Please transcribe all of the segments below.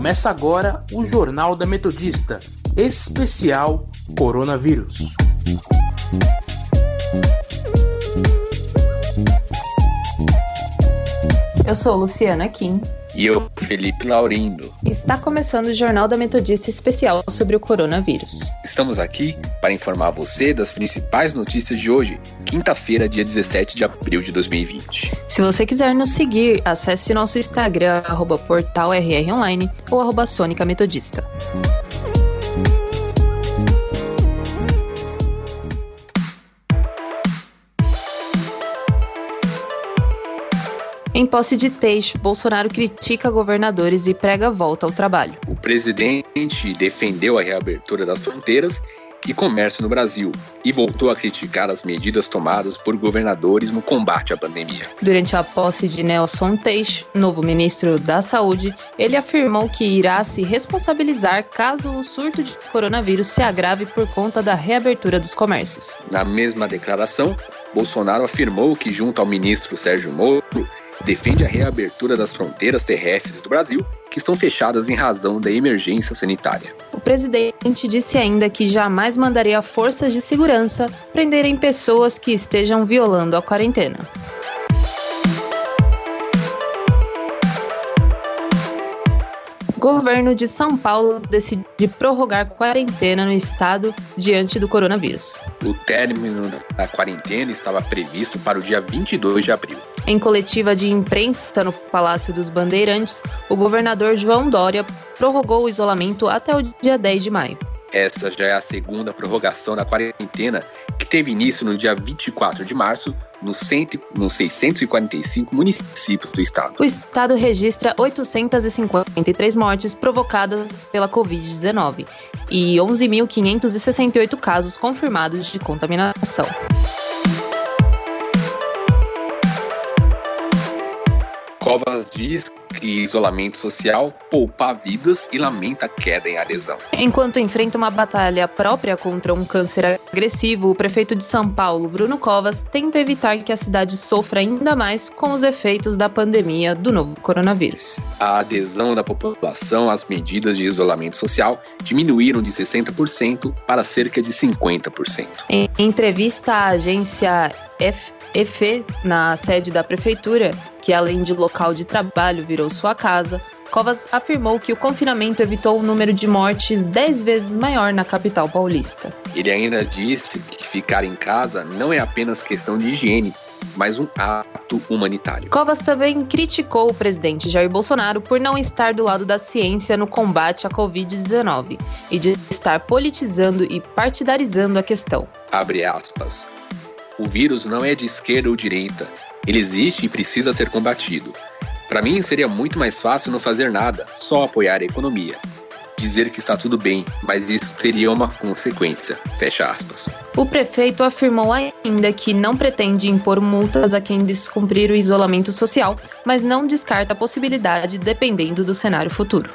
Começa agora o Jornal da Metodista, especial Coronavírus. Eu sou Luciana Kim. E eu, Felipe Laurindo. Está começando o Jornal da Metodista especial sobre o coronavírus. Estamos aqui para informar você das principais notícias de hoje, quinta-feira, dia 17 de abril de 2020. Se você quiser nos seguir, acesse nosso Instagram, arroba portalrronline ou arroba Sônica Metodista. Posse de Teixe, Bolsonaro critica governadores e prega volta ao trabalho. O presidente defendeu a reabertura das fronteiras e comércio no Brasil e voltou a criticar as medidas tomadas por governadores no combate à pandemia. Durante a posse de Nelson Teixe, novo ministro da Saúde, ele afirmou que irá se responsabilizar caso o surto de coronavírus se agrave por conta da reabertura dos comércios. Na mesma declaração, Bolsonaro afirmou que, junto ao ministro Sérgio Moro, defende a reabertura das fronteiras terrestres do Brasil, que estão fechadas em razão da emergência sanitária. O presidente disse ainda que jamais mandaria forças de segurança prenderem pessoas que estejam violando a quarentena. Governo de São Paulo decide prorrogar quarentena no estado diante do coronavírus. O término da quarentena estava previsto para o dia 22 de abril. Em coletiva de imprensa no Palácio dos Bandeirantes, o governador João Dória prorrogou o isolamento até o dia 10 de maio. Essa já é a segunda prorrogação da quarentena, que teve início no dia 24 de março, nos, 645 municípios do estado. O estado registra 853 mortes provocadas pela Covid-19 e 11.568 casos confirmados de contaminação. Covas diz que isolamento social poupa vidas e lamenta queda em adesão. Enquanto enfrenta uma batalha própria contra um câncer agressivo, o prefeito de São Paulo, Bruno Covas, tenta evitar que a cidade sofra ainda mais com os efeitos da pandemia do novo coronavírus. A adesão da população às medidas de isolamento social diminuíram de 60% para cerca de 50%. Em entrevista à agência EFE, na sede da prefeitura, que além de local de trabalho virou sua casa, Covas afirmou que o confinamento evitou um número de mortes 10 vezes maior na capital paulista. Ele ainda disse que ficar em casa não é apenas questão de higiene, mas um ato humanitário. Covas também criticou o presidente Jair Bolsonaro por não estar do lado da ciência no combate à Covid-19 e de estar politizando e partidarizando a questão. Abre aspas. O vírus não é de esquerda ou direita. Ele existe e precisa ser combatido. Para mim, seria muito mais fácil não fazer nada, só apoiar a economia. Dizer que está tudo bem, mas isso teria uma consequência. Fecha aspas. O prefeito afirmou ainda que não pretende impor multas a quem descumprir o isolamento social, mas não descarta a possibilidade dependendo do cenário futuro.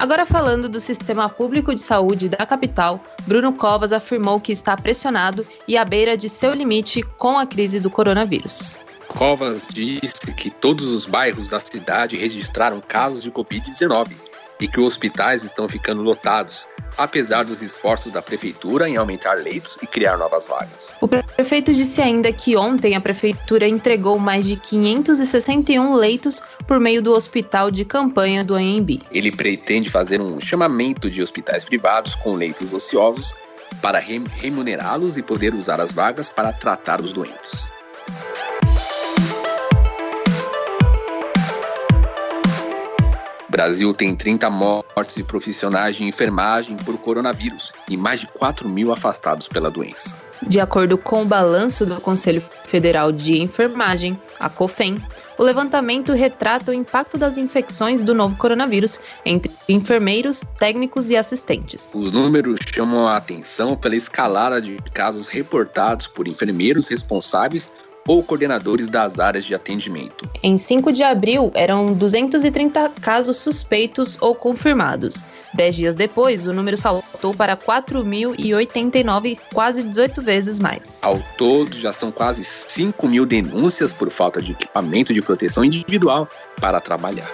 Agora falando do sistema público de saúde da capital, Bruno Covas afirmou que está pressionado e à beira de seu limite com a crise do coronavírus. Covas disse que todos os bairros da cidade registraram casos de Covid-19 e que os hospitais estão ficando lotados, apesar dos esforços da prefeitura em aumentar leitos e criar novas vagas. O prefeito disse ainda que ontem a prefeitura entregou mais de 561 leitos por meio do hospital de campanha do AMB. Ele pretende fazer um chamamento de hospitais privados com leitos ociosos para remunerá-los e poder usar as vagas para tratar os doentes. Brasil tem 30 mortes e profissionais de enfermagem por coronavírus e mais de 4 mil afastados pela doença. De acordo com o balanço do Conselho Federal de Enfermagem, a COFEN, o levantamento retrata o impacto das infecções do novo coronavírus entre enfermeiros, técnicos e assistentes. Os números chamam a atenção pela escalada de casos reportados por enfermeiros responsáveis ou coordenadores das áreas de atendimento. Em 5 de abril, eram 230 casos suspeitos ou confirmados. Dez dias depois, o número saltou para 4.089, quase 18 vezes mais. Ao todo, já são quase 5 mil denúncias por falta de equipamento de proteção individual para trabalhar.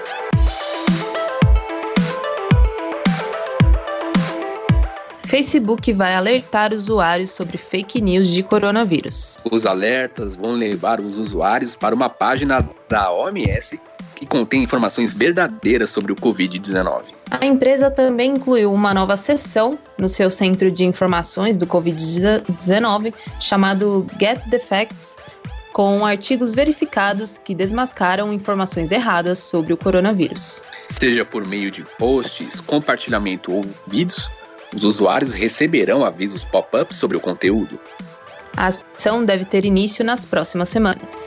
Facebook vai alertar usuários sobre fake news de coronavírus. Os alertas vão levar os usuários para uma página da OMS que contém informações verdadeiras sobre o Covid-19. A empresa também incluiu uma nova seção no seu centro de informações do Covid-19 chamado Get the Facts, com artigos verificados que desmascaram informações erradas sobre o coronavírus. Seja por meio de posts, compartilhamento ou vídeos, os usuários receberão avisos pop-up sobre o conteúdo. A ação deve ter início nas próximas semanas.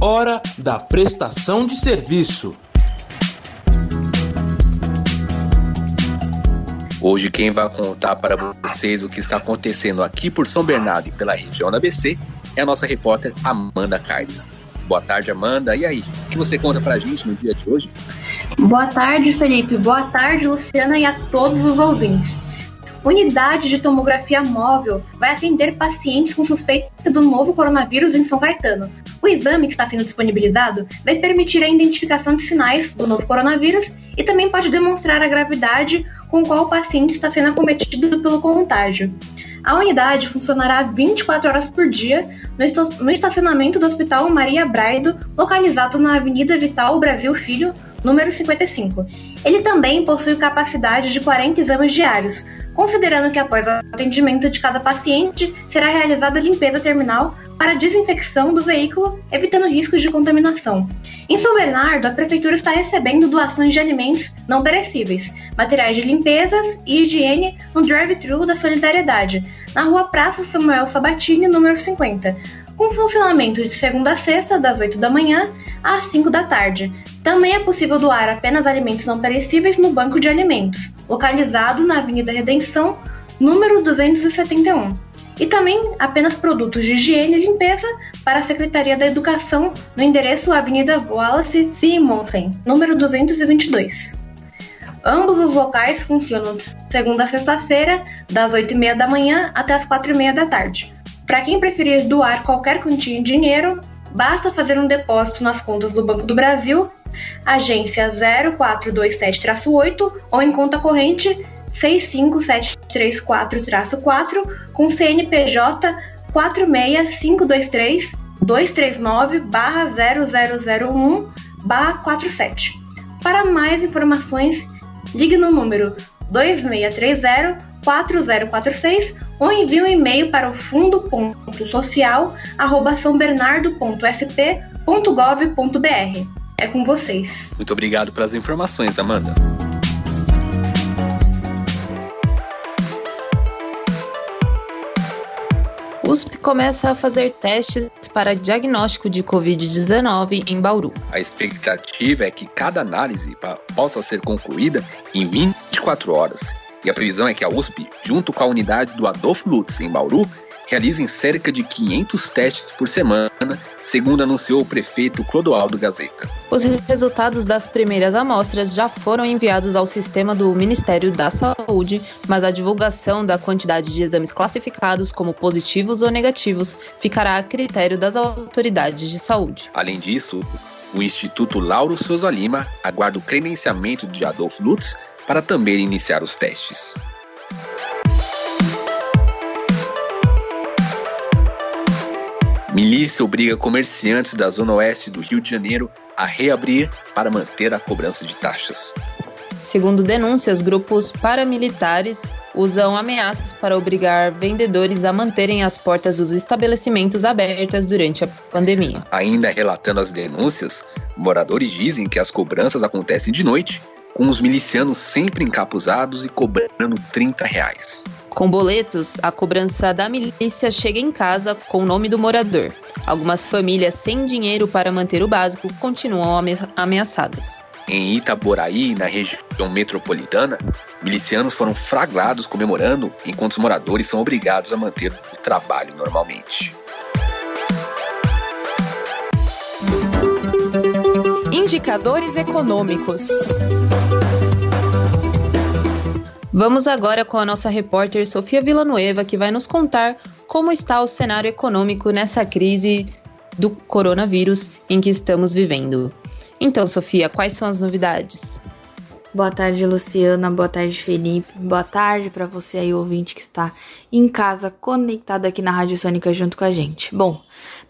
Hora da prestação de serviço. Hoje quem vai contar para vocês o que está acontecendo aqui por São Bernardo e pela região da BC é a nossa repórter Amanda Carnes. Boa tarde, Amanda. E aí, o que você conta pra gente no dia de hoje? Boa tarde, Felipe. Boa tarde, Luciana e a todos os ouvintes. Unidade de tomografia móvel vai atender pacientes com suspeita do novo coronavírus em São Caetano. O exame que está sendo disponibilizado vai permitir a identificação de sinais do novo coronavírus e também pode demonstrar a gravidade com qual o paciente está sendo acometido pelo contágio. A unidade funcionará 24 horas por dia no estacionamento do Hospital Maria Braido, localizado na Avenida Vital Brasil Filho, número 55. Ele também possui capacidade de 40 exames diários, considerando que após o atendimento de cada paciente será realizada a limpeza terminal para desinfecção do veículo, evitando riscos de contaminação. Em São Bernardo, a prefeitura está recebendo doações de alimentos não perecíveis, materiais de limpezas e higiene no drive-thru da Solidariedade, na rua Praça Samuel Sabatini, número 50, com funcionamento de segunda a sexta, das 8 da manhã às 5 da tarde. Também é possível doar apenas alimentos não perecíveis no Banco de Alimentos, localizado na Avenida Redenção, número 271. E também apenas produtos de higiene e limpeza para a Secretaria da Educação no endereço Avenida Wallace Simonsen, número 222. Ambos os locais funcionam de segunda a sexta-feira, das 8h30 da manhã até as 4h30 da tarde. Para quem preferir doar qualquer quantia em dinheiro, basta fazer um depósito nas contas do Banco do Brasil, agência 0427-8 ou em conta corrente 65734-4 com CNPJ 46523 239 0001 47. Para mais informações, ligue no número 2630 4046 ou envie um e-mail para o fundo.social@sãobernardo.sp.gov.br. É com vocês. Muito obrigado pelas informações, Amanda. USP começa a fazer testes para diagnóstico de Covid-19 em Bauru. A expectativa é que cada análise possa ser concluída em 24 horas. E a previsão é que a USP, junto com a unidade do Adolfo Lutz em Bauru, realizem cerca de 500 testes por semana, segundo anunciou o prefeito Clodoaldo Gazeta. Os resultados das primeiras amostras já foram enviados ao sistema do Ministério da Saúde, mas a divulgação da quantidade de exames classificados como positivos ou negativos ficará a critério das autoridades de saúde. Além disso, o Instituto Lauro Souza Lima aguarda o credenciamento de Adolfo Lutz para também iniciar os testes. Milícia obriga comerciantes da zona oeste do Rio de Janeiro a reabrir para manter a cobrança de taxas. Segundo denúncias, grupos paramilitares usam ameaças para obrigar vendedores a manterem as portas dos estabelecimentos abertas durante a pandemia. Ainda relatando as denúncias, moradores dizem que as cobranças acontecem de noite, com os milicianos sempre encapuzados e cobrando 30 reais. Com boletos, a cobrança da milícia chega em casa com o nome do morador. Algumas famílias sem dinheiro para manter o básico continuam ameaçadas. Em Itaboraí, na região metropolitana, milicianos foram flagrados comemorando, enquanto os moradores são obrigados a manter o trabalho normalmente. Indicadores econômicos. Vamos agora com a nossa repórter Sofia Villanueva, que vai nos contar como está o cenário econômico nessa crise do coronavírus em que estamos vivendo. Então, Sofia, quais são as novidades? Boa tarde, Luciana. Boa tarde, Felipe. Boa tarde para você aí, ouvinte que está em casa, conectado aqui na Rádio Sônica junto com a gente. Bom,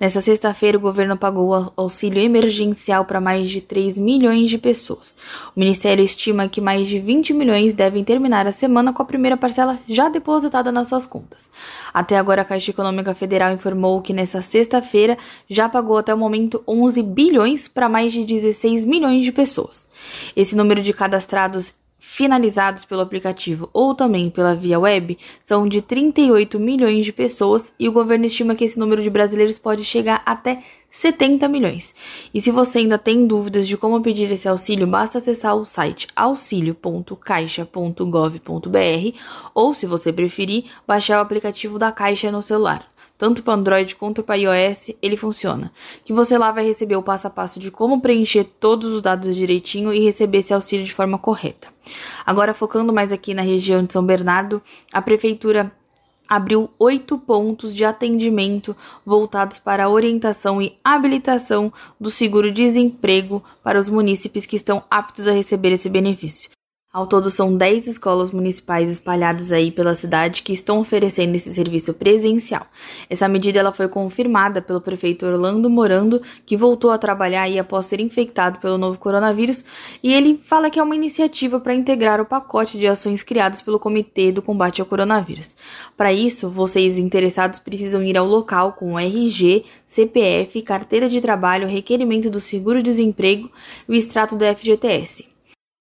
nessa sexta-feira o governo pagou auxílio emergencial para mais de 3 milhões de pessoas. O Ministério estima que mais de 20 milhões devem terminar a semana com a primeira parcela já depositada nas suas contas. Até agora, a Caixa Econômica Federal informou que nessa sexta-feira já pagou até o momento 11 bilhões para mais de 16 milhões de pessoas. Esse número de cadastrados finalizados pelo aplicativo ou também pela via web são de 38 milhões de pessoas e o governo estima que esse número de brasileiros pode chegar até 70 milhões. E se você ainda tem dúvidas de como pedir esse auxílio, basta acessar o site auxilio.caixa.gov.br ou, se você preferir, baixar o aplicativo da Caixa no celular tanto para Android quanto para iOS, ele funciona. Que você lá vai receber o passo a passo de como preencher todos os dados direitinho e receber esse auxílio de forma correta. Agora, focando mais aqui na região de São Bernardo, a prefeitura abriu oito pontos de atendimento voltados para a orientação e habilitação do seguro-desemprego para os munícipes que estão aptos a receber esse benefício. Ao todo, são 10 escolas municipais espalhadas aí pela cidade que estão oferecendo esse serviço presencial. Essa medida ela foi confirmada pelo prefeito Orlando Morando, que voltou a trabalhar aí após ser infectado pelo novo coronavírus, e ele fala que é uma iniciativa para integrar o pacote de ações criadas pelo Comitê do Combate ao Coronavírus. Para isso, vocês interessados precisam ir ao local com RG, CPF, carteira de trabalho, requerimento do seguro-desemprego e o extrato do FGTS.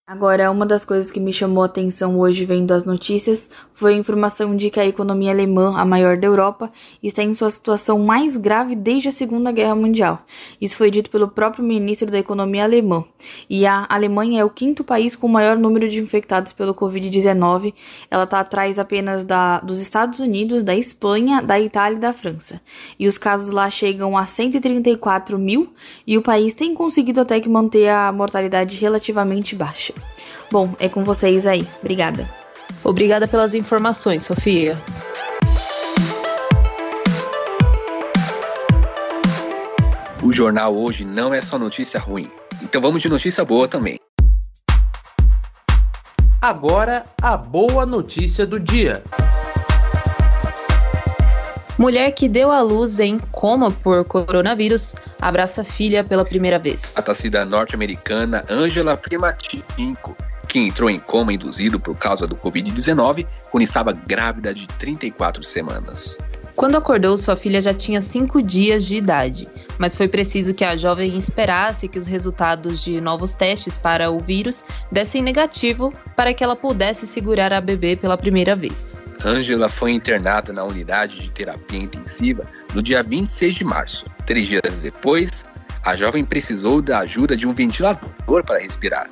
Agora, uma das coisas que me chamou a atenção hoje vendo as notícias foi a informação de que a economia alemã, a maior da Europa, está em sua situação mais grave desde a Segunda Guerra Mundial. Isso foi dito pelo próprio ministro da Economia alemã. E a Alemanha é o quinto país com o maior número de infectados pelo Covid-19. Ela está atrás apenas da, dos Estados Unidos, da Espanha, da Itália e da França. E os casos lá chegam a 134 mil e o país tem conseguido até que manter a mortalidade relativamente baixa. Bom, é com vocês aí. Obrigada. Obrigada pelas informações, Sofia. O jornal hoje não é só notícia ruim, então vamos de notícia boa também. Agora, a boa notícia do dia. Mulher que deu à luz em coma por coronavírus abraça filha pela primeira vez. A tacida norte-americana Angela Primatinko, que entrou em coma induzido por causa do Covid-19 quando estava grávida de 34 semanas. Quando acordou, sua filha já tinha cinco dias de idade, mas foi preciso que a jovem esperasse que os resultados de novos testes para o vírus dessem negativo para que ela pudesse segurar a bebê pela primeira vez. Angela foi internada na unidade de terapia intensiva no dia 26 de março. Três dias depois, a jovem precisou da ajuda de um ventilador para respirar.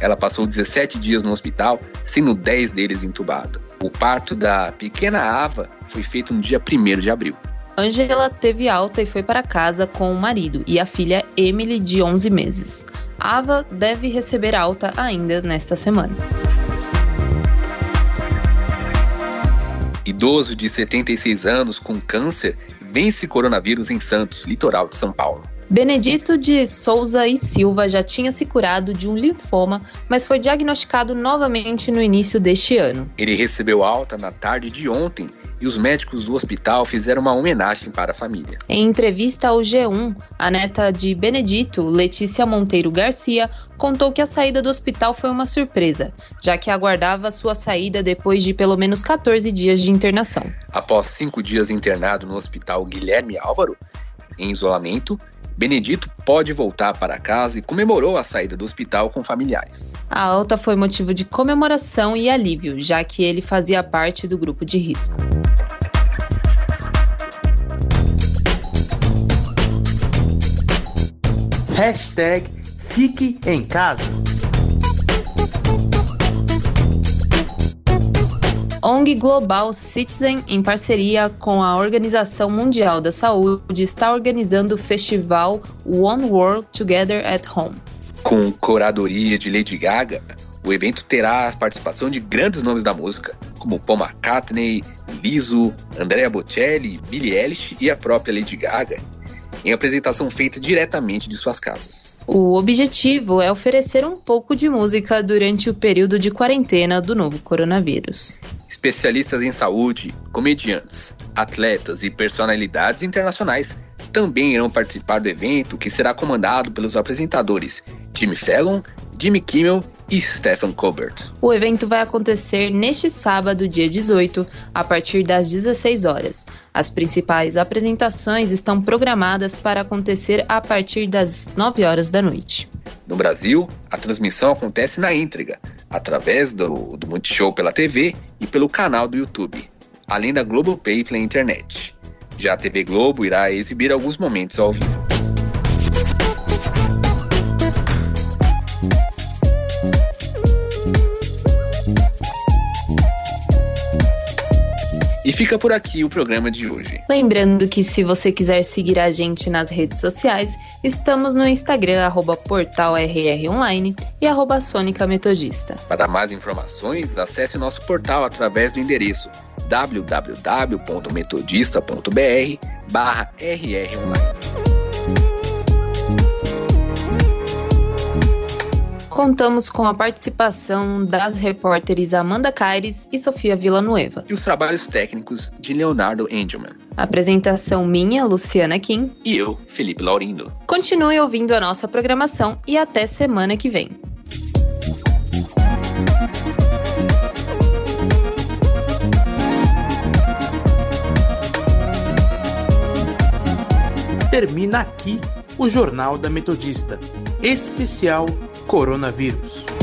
Ela passou 17 dias no hospital, sendo 10 deles entubada. O parto da pequena Ava foi feito no dia 1 de abril. Angela teve alta e foi para casa com o marido e a filha Emily, de 11 meses. Ava deve receber alta ainda nesta semana. Idoso de 76 anos com câncer vence coronavírus em Santos, litoral de São Paulo. Benedito de Souza e Silva já tinha se curado de um linfoma, mas foi diagnosticado novamente no início deste ano. Ele recebeu alta na tarde de ontem e os médicos do hospital fizeram uma homenagem para a família. Em entrevista ao G1, a neta de Benedito, Letícia Monteiro Garcia, contou que a saída do hospital foi uma surpresa, já que aguardava sua saída depois de pelo menos 14 dias de internação. Após cinco dias internado no hospital Guilherme Álvaro, em isolamento, Benedito pode voltar para casa e comemorou a saída do hospital com familiares. A alta foi motivo de comemoração e alívio, já que ele fazia parte do grupo de risco. Hashtag Fique em casa. ONG Global Citizen, em parceria com a Organização Mundial da Saúde, está organizando o festival One World Together at Home. Com curadoria de Lady Gaga, o evento terá a participação de grandes nomes da música, como Paul McCartney, Lizzo, Andrea Bocelli, Billie Eilish e a própria Lady Gaga, em apresentação feita diretamente de suas casas. O objetivo é oferecer um pouco de música durante o período de quarentena do novo coronavírus. Especialistas em saúde, comediantes, atletas e personalidades internacionais também irão participar do evento que será comandado pelos apresentadores Jimmy Fallon, Jimmy Kimmel e Stephen Colbert. O evento vai acontecer neste sábado, dia 18, a partir das 16 horas. As principais apresentações estão programadas para acontecer a partir das 9 horas da noite. No Brasil, a transmissão acontece na íntegra, através do, do Multishow pela TV e pelo canal do YouTube, além da Globoplay pela internet. Já a TV Globo irá exibir alguns momentos ao vivo. Fica por aqui o programa de hoje. Lembrando que se você quiser seguir a gente nas redes sociais, estamos no Instagram, arroba portalrronline e arroba Sônica Metodista. Para mais informações, acesse nosso portal através do endereço www.metodista.br barra rronline. Contamos com a participação das repórteres Amanda Caires e Sofia Villanueva. E os trabalhos técnicos de Leonardo Engelman. Apresentação minha, Luciana Kim. E eu, Felipe Laurindo. Continue ouvindo a nossa programação e até semana que vem. Termina aqui o Jornal da Metodista, especial coronavírus.